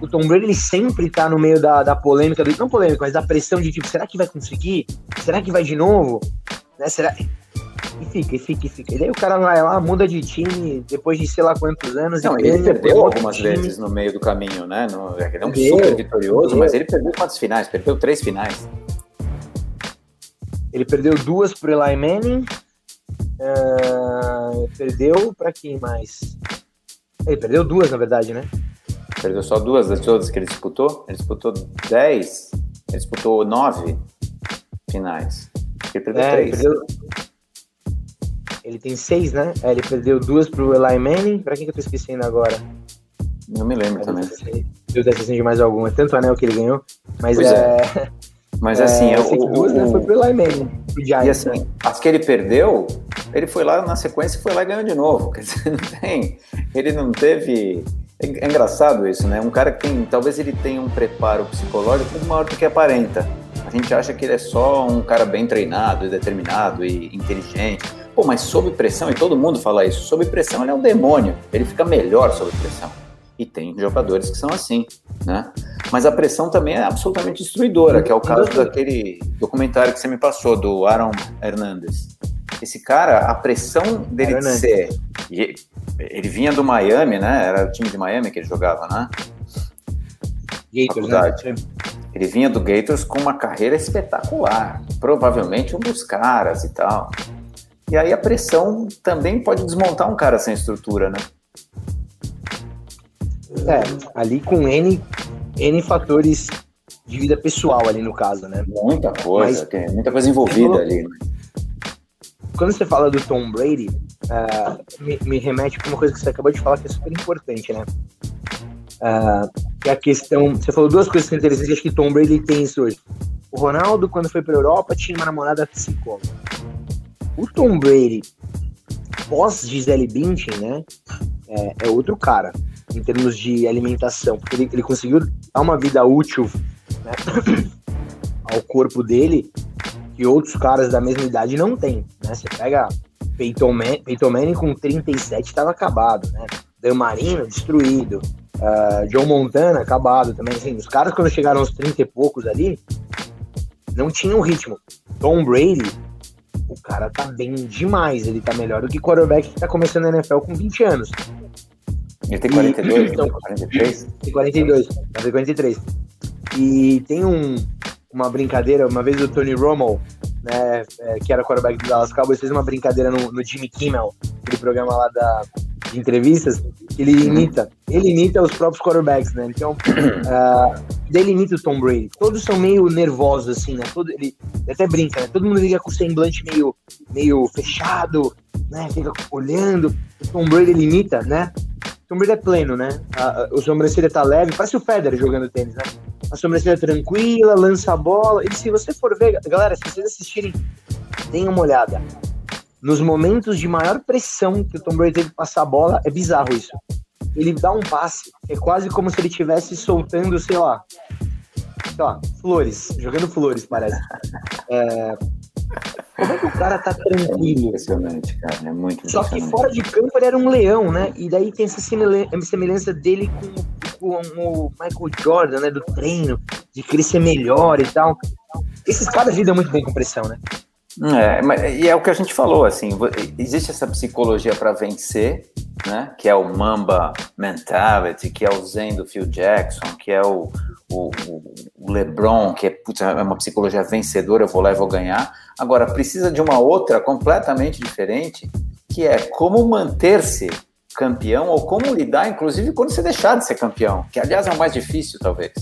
o Tom Brady ele sempre tá no meio da, da polêmica, não polêmica, mas da pressão de tipo, será que vai conseguir? Será que vai de novo? Né? Será... E fica, e fica, e fica. E daí o cara vai lá, muda de time depois de sei lá quantos anos. Não, ele perdeu algumas time. vezes no meio do caminho, né? No, é não super vitorioso, mas ele perdeu quantas finais? Perdeu três finais. Ele perdeu duas pro Eli Manning, Uh, perdeu para quem mais? Ele perdeu duas, na verdade, né? Perdeu só duas das todas que ele disputou? Ele disputou dez? Ele disputou nove finais. Ele perdeu é, três. Ele, perdeu... ele tem seis, né? É, ele perdeu duas pro Eli Manning. Pra quem que eu tô esquecendo agora? Não me lembro é, também. Deus deve esquecendo de mais alguma. Tanto anel que ele ganhou. Mas é... é... [LAUGHS] Mas assim, é, o, duas, né, foi pro Eli Manning. Pro Giants, e assim, né? as que ele perdeu, ele foi lá na sequência, foi lá e ganhou de novo. [LAUGHS] Quer dizer, não tem, ele não teve. É, é engraçado isso, né? Um cara que tem, talvez ele tenha um preparo psicológico muito maior do que aparenta. A gente acha que ele é só um cara bem treinado, e determinado e inteligente. Pô, mas sob pressão, e todo mundo fala isso, sob pressão ele é um demônio. Ele fica melhor sob pressão. E tem jogadores que são assim, né? Mas a pressão também é absolutamente destruidora, que é o caso daquele documentário que você me passou, do Aaron Hernandez. Esse cara, a pressão dele de ser. Ele vinha do Miami, né? Era o time de Miami que ele jogava, né? Gators, né? Ele vinha do Gators com uma carreira espetacular. Provavelmente um dos caras e tal. E aí a pressão também pode desmontar um cara sem estrutura, né? É, ali com N, N fatores de vida pessoal ali no caso, né? Muita coisa, Mas, tem muita coisa envolvida falou, ali. Né? Quando você fala do Tom Brady, uh, me, me, remete para uma coisa que você acabou de falar que é super importante, né? Uh, que é a questão. Você falou duas coisas que são interessantes, acho que Tom Brady tem isso hoje. O Ronaldo, quando foi para Europa, tinha uma namorada psicóloga. O Tom Brady, pós Gisele Bündchen, né? É, é outro cara em termos de alimentação, porque ele, ele conseguiu dar uma vida útil né, [COUGHS] ao corpo dele que outros caras da mesma idade não têm, né? Você pega Peyton, Man, Peyton Manning com 37 estava acabado, né? Dan Marino destruído, uh, John Montana acabado também, assim, os caras quando chegaram aos 30 e poucos ali, não tinham ritmo. Tom Brady, o cara tá bem demais, ele tá melhor do que quarterback que tá começando a NFL com 20 anos. Ele tem 42? E, então, 43? Tem 42, tem 43. E tem um, uma brincadeira, uma vez o Tony Romo, né, é, que era quarterback do Dallas Cowboys, fez uma brincadeira no, no Jimmy Kimmel, aquele programa lá da, de entrevistas, ele imita, ele imita os próprios quarterbacks, né? Então, [COUGHS] uh, ele imita o Tom Brady. Todos são meio nervosos, assim, né? Todo, ele, ele até brinca, né? Todo mundo liga com o semblante meio, meio fechado, né? Fica olhando. O Tom Brady ele imita, né? O Tom Brady é pleno, né? A, a, o sobrancelha tá leve, parece o Federer jogando tênis, né? A sobrancelha é tranquila, lança a bola. E se você for ver, galera, se vocês assistirem, deem uma olhada. Nos momentos de maior pressão que o Tom Brady teve que passar a bola, é bizarro isso. Ele dá um passe, é quase como se ele estivesse soltando, sei lá, sei lá, flores, jogando flores, parece. É, Como é que o cara tá tranquilo? É impressionante, cara. É muito Só que fora de campo ele era um leão, né? E daí tem essa semelhança dele com, com o Michael Jordan, né? Do treino, de crescer melhor e tal. Esses caras lidam muito bem com pressão, né? É, mas, e é o que a gente falou, assim, existe essa psicologia para vencer, né, que é o Mamba Mentality, que é o Zen do Phil Jackson, que é o, o, o LeBron, que é, putz, é uma psicologia vencedora, eu vou lá e vou ganhar. Agora, precisa de uma outra completamente diferente, que é como manter-se campeão ou como lidar, inclusive, quando você deixar de ser campeão, que aliás é o mais difícil, talvez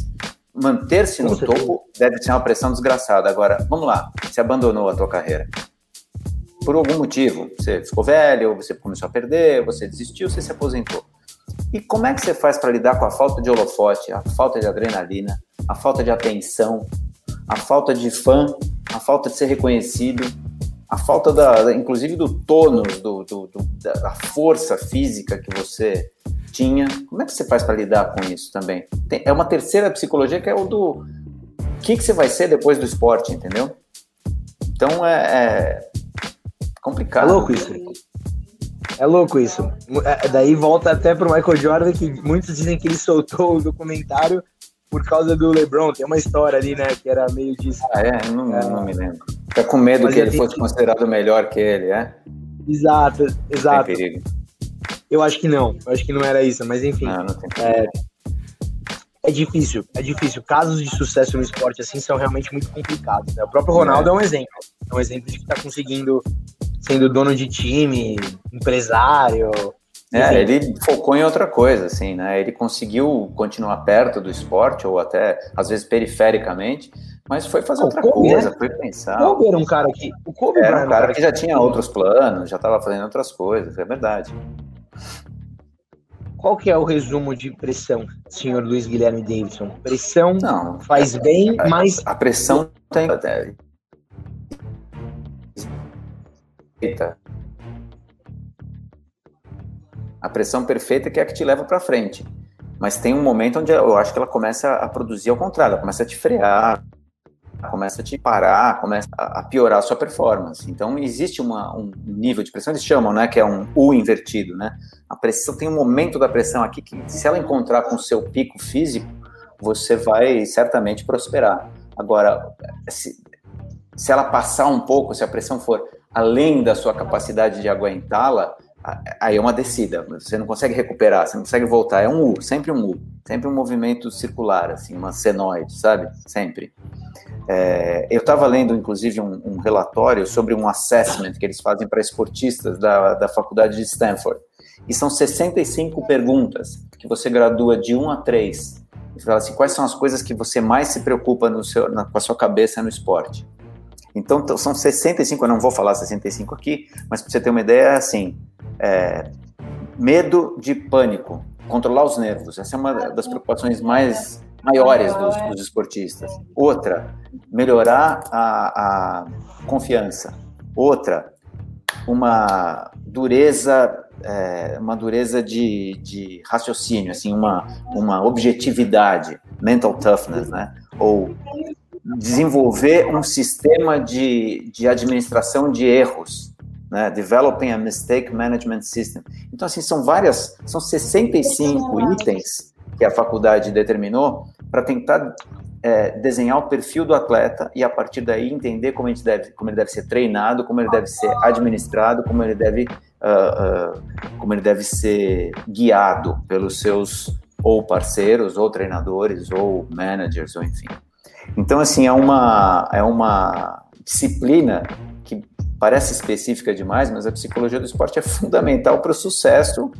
manter-se no topo deve ser uma pressão desgraçada. Agora, vamos lá, você abandonou a tua carreira. Por algum motivo, você ficou velho, você começou a perder, você desistiu, você se aposentou. E como é que você faz para lidar com a falta de holofote, a falta de adrenalina, a falta de atenção, a falta de fã, a falta de ser reconhecido, a falta da, inclusive do tônus, do, do, do, da força física que você tinha. Como é que você faz para lidar com isso também? Tem, é uma terceira psicologia que é o do o que, que você vai ser depois do esporte, entendeu? Então é, é complicado. É louco isso. É louco isso. É, daí volta até pro Michael Jordan, que muitos dizem que ele soltou o documentário por causa do LeBron. Tem uma história ali, né, que era meio disso. Ah, é? Não, é, não me lembro. Fica com medo que ele fosse considerado melhor que ele, é? Exato, exato. Tem perigo. Eu acho que não, eu acho que não era isso, mas enfim. Não, não é, é difícil, é difícil. Casos de sucesso no esporte assim são realmente muito complicados. Né? O próprio Ronaldo é. é um exemplo. É um exemplo de que está conseguindo, sendo dono de time, empresário. É, ele focou em outra coisa, assim, né? Ele conseguiu continuar perto do esporte, ou até, às vezes, perifericamente, mas foi fazer outra Kobe, coisa, né? foi pensar. O Kobe era um cara que. O Kobe era um cara que já tinha outros planos, já estava fazendo outras coisas, é verdade. Qual que é o resumo de pressão, senhor Luiz Guilherme Davidson? Pressão Não, faz bem, a, mas... A pressão tem... Eita. A pressão perfeita que é a que te leva para frente. Mas tem um momento onde eu acho que ela começa a produzir ao contrário, ela começa a te frear, começa a te parar, começa a piorar a sua performance. Então, existe uma, um nível de pressão, eles chamam, né, que é um U invertido, né? A pressão tem um momento da pressão aqui que, se ela encontrar com o seu pico físico, você vai certamente prosperar. Agora, se, se ela passar um pouco, se a pressão for além da sua capacidade de aguentá-la, aí é uma descida, você não consegue recuperar, você não consegue voltar, é um U, sempre um U, sempre um movimento circular, assim, uma senoide, sabe? Sempre. É, eu estava lendo, inclusive, um, um, relatório sobre um assessment que eles fazem para esportistas da, da faculdade de Stanford. E são 65 perguntas que você gradua de 1 a 3. E fala assim, quais são as coisas que você mais se preocupa no seu, na, com a sua cabeça no esporte? Então, são 65, eu não vou falar 65 aqui, mas para você ter uma ideia, é assim, é, medo de pânico, controlar os nervos. Essa é uma das preocupações mais maiores dos, dos esportistas. Outra, melhorar a, a confiança. Outra, uma dureza, é, uma dureza de, de raciocínio, assim, uma, uma objetividade, mental toughness, né? Ou desenvolver um sistema de, de administração de erros, né? Developing a Mistake Management System. Então, assim, são várias, são 65 itens que a faculdade determinou para tentar é, desenhar o perfil do atleta e a partir daí entender como, ele deve, como ele deve ser treinado, como ele deve ser administrado, como ele deve, uh, uh, como ele deve ser guiado pelos seus ou parceiros, ou treinadores, ou managers, ou enfim. Então, assim, é uma, é uma disciplina que parece específica demais, mas a psicologia do esporte é fundamental para o sucesso,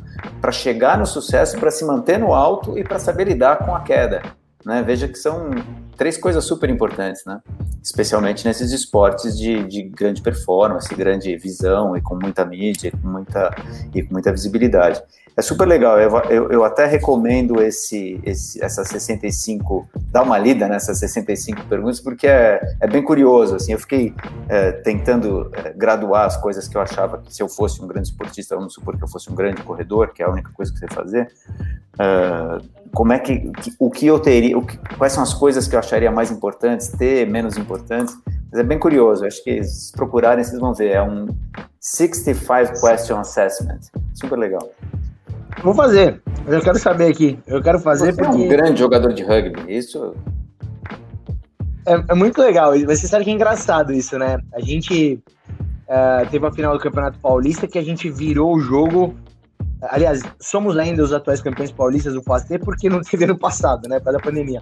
para chegar no sucesso, para se manter no alto e para saber lidar com a queda. Né? Veja que são três coisas super importantes, né? especialmente nesses esportes de, de grande performance, grande visão e com muita mídia com muita, e com muita visibilidade. É super legal, eu, eu, eu até recomendo esse, esse, essas 65, dar uma lida nessas 65 perguntas, porque é, é bem curioso, assim, eu fiquei é, tentando é, graduar as coisas que eu achava que se eu fosse um grande esportista, vamos supor que eu fosse um grande corredor, que é a única coisa que você fazer, uh, como é que, que, o que eu teria, que, quais são as coisas que eu acharia mais importantes, ter, menos importantes, Mas é bem curioso, acho que se procurarem vocês vão ver. É um 65 Question Assessment. Super legal. Vou fazer. Eu quero saber aqui. Eu quero fazer Você porque. é um grande jogador de rugby. Isso É, é muito legal. Mas você sabe que é engraçado isso, né? A gente é, teve a final do Campeonato Paulista que a gente virou o jogo. Aliás, somos ainda os atuais campeões paulistas do FAST porque não teve ano passado, né? Por causa da pandemia.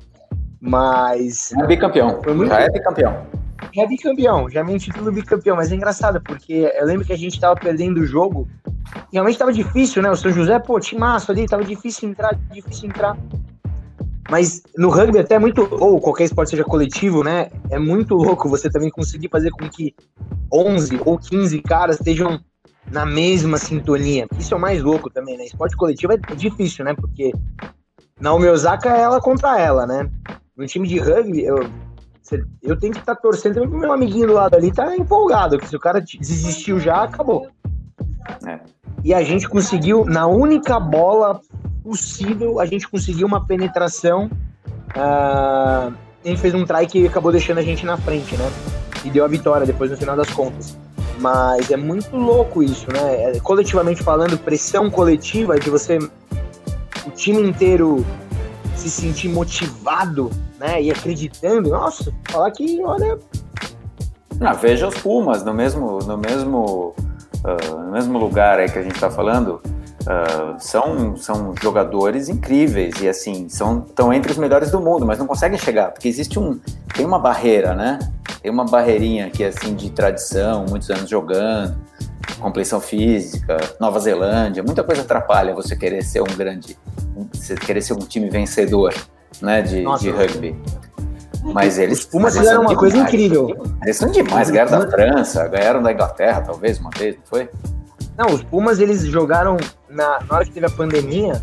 Mas. é bicampeão. Foi muito- Já é bicampeão. Já é bicampeão, já é meu título bicampeão, mas é engraçado, porque eu lembro que a gente tava perdendo o jogo, realmente tava difícil, né? O São José, pô, timaço ali, tava difícil entrar, difícil entrar. Mas no rugby até é muito, ou qualquer esporte seja coletivo, né? É muito louco você também conseguir fazer com que 11 ou 15 caras estejam na mesma sintonia. Isso é o mais louco também, né? Esporte coletivo é difícil, né? Porque Naomi Osaka é ela contra ela, né? No time de rugby, eu, Eu tenho que estar torcendo também pro meu amiguinho do lado ali, tá empolgado, que se o cara desistiu já, acabou. É. E a gente conseguiu, na única bola possível, a gente conseguiu uma penetração. ah, a gente fez um try que acabou deixando a gente na frente, né? E deu a vitória depois no final das contas. Mas é muito louco isso, né? É, coletivamente falando, pressão coletiva de você. O time inteiro se sentir motivado, né? E acreditando. Nossa, falar que, olha, Ah, veja os Pumas no mesmo, no mesmo, ah, no mesmo lugar aí que a gente está falando. ah, são, são jogadores incríveis e assim são estão entre os melhores do mundo, mas não conseguem chegar porque existe um tem uma barreira, né? Tem uma barreirinha aqui assim de tradição, muitos anos jogando, compleição física, Nova Zelândia, muita coisa atrapalha você querer ser um grande, você querer ser um time vencedor, né? De, Nossa, de rugby. Mas eles Os Pumas fizeram uma coisa demais. incrível. Eles são demais, ganharam da França, ganharam da Inglaterra, talvez, uma vez, não foi? Não, os Pumas eles jogaram na, na hora que teve a pandemia,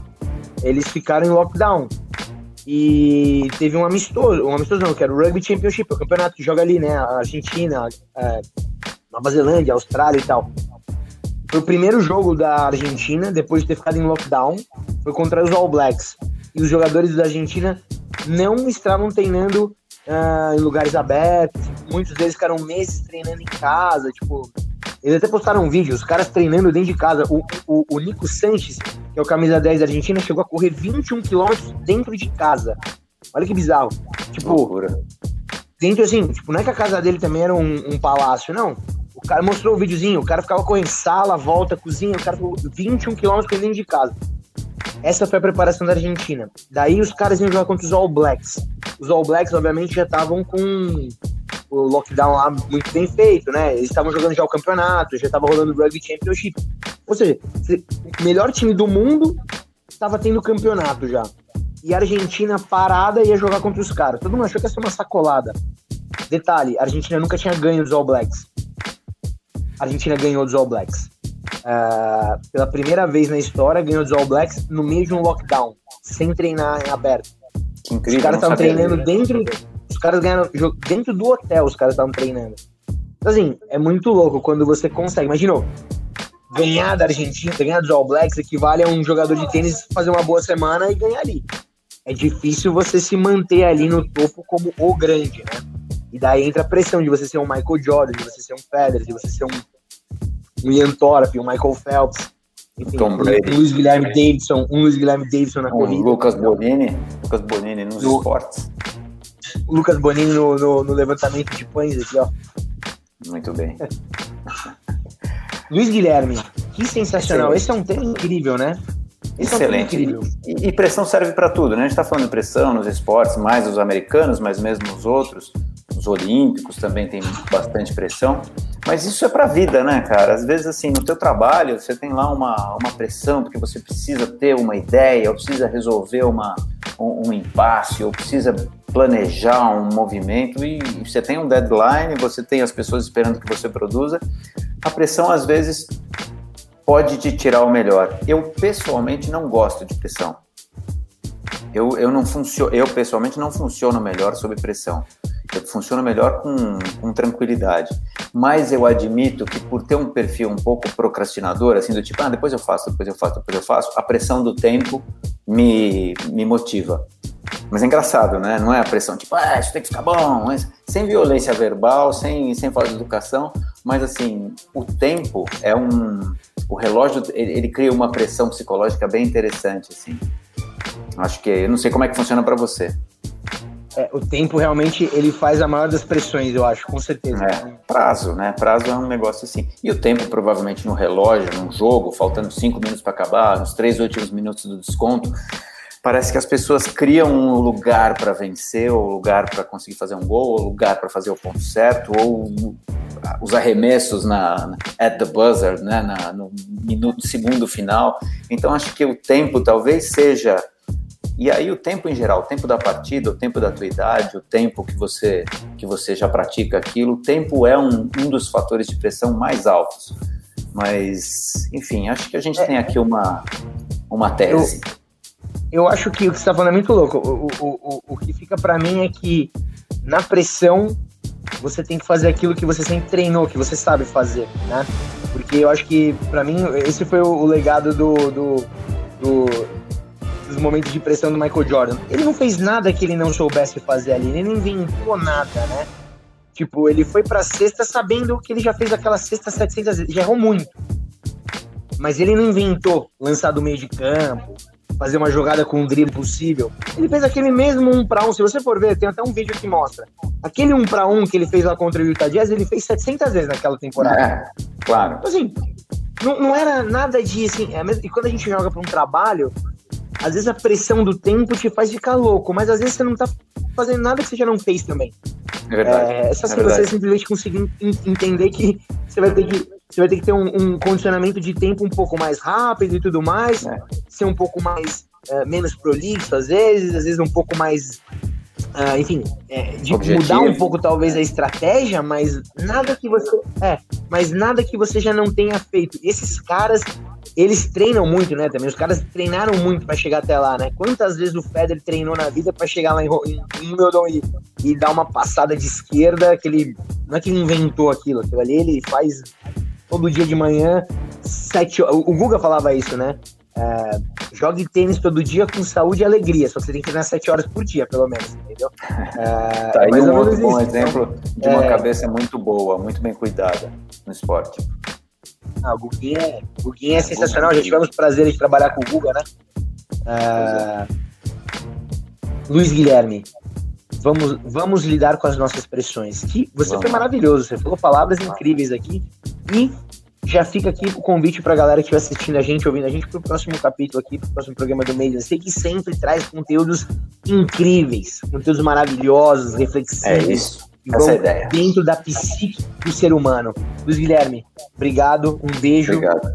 eles ficaram em lockdown. E teve um amistoso, um amistoso não, que era o Rugby Championship, o campeonato que joga ali, né? A Argentina, é, Nova Zelândia, Austrália e tal. Foi o primeiro jogo da Argentina, depois de ter ficado em lockdown, foi contra os All Blacks. E os jogadores da Argentina não estavam treinando ah, em lugares abertos, muitos deles ficaram meses treinando em casa, tipo, eles até postaram um vídeo, os caras treinando dentro de casa. O, o, o Nico Sanches, que é o camisa 10 da Argentina, chegou a correr 21 quilômetros dentro de casa. Olha que bizarro. Tipo, Loucura. dentro assim, tipo, não é que a casa dele também era um, um palácio, não. O cara mostrou o videozinho, o cara ficava correndo sala, volta, cozinha, o cara ficou 21 quilômetros dentro de casa. Essa foi a preparação da Argentina. Daí os caras iam jogar contra os All Blacks. Os All Blacks, obviamente, já estavam com o lockdown lá muito bem feito, né? Eles estavam jogando já o campeonato, já estava rolando o Rugby Championship. Ou seja, o melhor time do mundo estava tendo campeonato já. E a Argentina parada ia jogar contra os caras. Todo mundo achou que ia ser uma sacolada. Detalhe, a Argentina nunca tinha ganho dos All Blacks. A Argentina ganhou dos All Blacks. Ah, pela primeira vez na história, ganhou dos All Blacks no meio de um lockdown, sem treinar em aberto. Incrível. Os caras estavam treinando disso. dentro. Os caras ganharam. Dentro do hotel, os caras estavam treinando. Assim, é muito louco quando você consegue. Imaginou, ganhar da Argentina, ganhar dos All Blacks equivale a um jogador de tênis fazer uma boa semana e ganhar ali. É difícil você se manter ali no topo como o grande, né? E daí entra a pressão de você ser um Michael Jordan, de você ser um Federer, de você ser um, um Ian Thorpe, um Michael Phelps. Enfim, Tom Brady. um Luiz Guilherme Davidson, um Luiz Guilherme Davidson na Um corrida. Lucas Bonini, Lucas Bonini nos No- esportes. Lucas Bonini no, no- no levantamento de pães aqui, ó. Muito bem. Luiz Guilherme, que sensacional. Excelente. Esse é um tema incrível, né? Esse é um Excelente. incrível. E, e pressão serve para tudo, né? A gente está falando de pressão nos esportes, mais os americanos, mas mesmo os outros, os olímpicos também tem bastante pressão. Mas isso é para a vida, né, cara? Às vezes, assim, no teu trabalho, você tem lá uma, uma pressão porque você precisa ter uma ideia, ou precisa resolver uma, um, um impasse, ou precisa planejar um movimento e você tem um deadline, você tem as pessoas esperando que você produza. A pressão, às vezes, pode te tirar o melhor. Eu pessoalmente não gosto de pressão. Eu, eu não funciono, eu pessoalmente não funciono melhor sob pressão. Eu funciono melhor com, com tranquilidade. Mas eu admito que por ter um perfil um pouco procrastinador, assim, do tipo, ah, depois eu faço, depois eu faço, depois eu faço, a pressão do tempo me, me motiva. Mas é engraçado, né? Não é a pressão tipo, ah, isso tem que ficar bom, mas sem violência verbal, sem, sem falta de educação, mas assim, o tempo é um. O relógio, ele, ele cria uma pressão psicológica bem interessante, assim. Acho que, eu não sei como é que funciona para você. É, o tempo realmente ele faz a maior das pressões, eu acho, com certeza. É, prazo, né? Prazo é um negócio assim. E o tempo, provavelmente, no relógio, num jogo, faltando cinco minutos para acabar, nos três últimos minutos do desconto, parece que as pessoas criam um lugar para vencer, ou lugar para conseguir fazer um gol, ou lugar para fazer o ponto certo, ou os arremessos na, na at the buzzer, né? Na, no minuto segundo final. Então, acho que o tempo talvez seja e aí o tempo em geral, o tempo da partida, o tempo da tua idade, o tempo que você que você já pratica aquilo, o tempo é um, um dos fatores de pressão mais altos. Mas, enfim, acho que a gente é, tem aqui uma, uma tese. Eu, eu acho que o que você está falando é muito louco. O, o, o, o que fica para mim é que na pressão você tem que fazer aquilo que você sempre treinou, que você sabe fazer, né? Porque eu acho que, para mim, esse foi o, legado do, do, do dos momentos de pressão do Michael Jordan. Ele não fez nada que ele não soubesse fazer ali, ele não inventou nada, né? Tipo, ele foi pra sexta sabendo que ele já fez aquela sexta 700 vezes, já errou muito. Mas ele não inventou lançar do meio de campo, fazer uma jogada com um drible possível. Ele fez aquele mesmo um para um. Se você for ver, tem até um vídeo que mostra. Aquele um para um que ele fez lá contra o Utah Jazz, ele fez 700 vezes naquela temporada. É, claro. Então, assim, não, não era nada de assim. É, e quando a gente joga para um trabalho, às vezes a pressão do tempo te faz ficar louco, mas às vezes você não tá fazendo nada que você já não fez também. É verdade. É, só se é você simplesmente conseguir entender que você vai ter que, você vai ter, que ter um, um condicionamento de tempo um pouco mais rápido e tudo mais, é. ser um pouco mais é, menos prolixo às vezes, às vezes um pouco mais Uh, enfim, é, de Objetivo. mudar um pouco talvez a estratégia, mas nada que você é, mas nada que você já não tenha feito. Esses caras, eles treinam muito, né? Também os caras treinaram muito para chegar até lá, né? Quantas vezes o Federer treinou na vida para chegar lá em, em, Wimbledon e, e dar uma passada de esquerda que ele não é que ele inventou aquilo, aquilo ali ele faz todo dia de manhã sete. O Guga falava isso, né? É, jogue tênis todo dia com saúde e alegria, só você tem que treinar sete horas por dia, pelo menos, entendeu? É, tá aí um outro bom isso. exemplo de uma é... cabeça muito boa, muito bem cuidada no esporte. Ah, o Guguinha, é, o Guguinha é sensacional, já tivemos o prazer de trabalhar com o Guga, né? É... Luiz Guilherme, vamos, vamos lidar com as nossas pressões. Que você vamos. foi maravilhoso, você falou palavras incríveis aqui e já fica aqui o convite para a galera que estiver assistindo a gente, ouvindo a gente, para o próximo capítulo aqui, para o próximo programa do mês. Eu sei que sempre traz conteúdos incríveis, conteúdos maravilhosos, reflexivos. É isso. Essa é ideia. Dentro da psique do ser humano. Luiz Guilherme, obrigado, um beijo. Obrigado.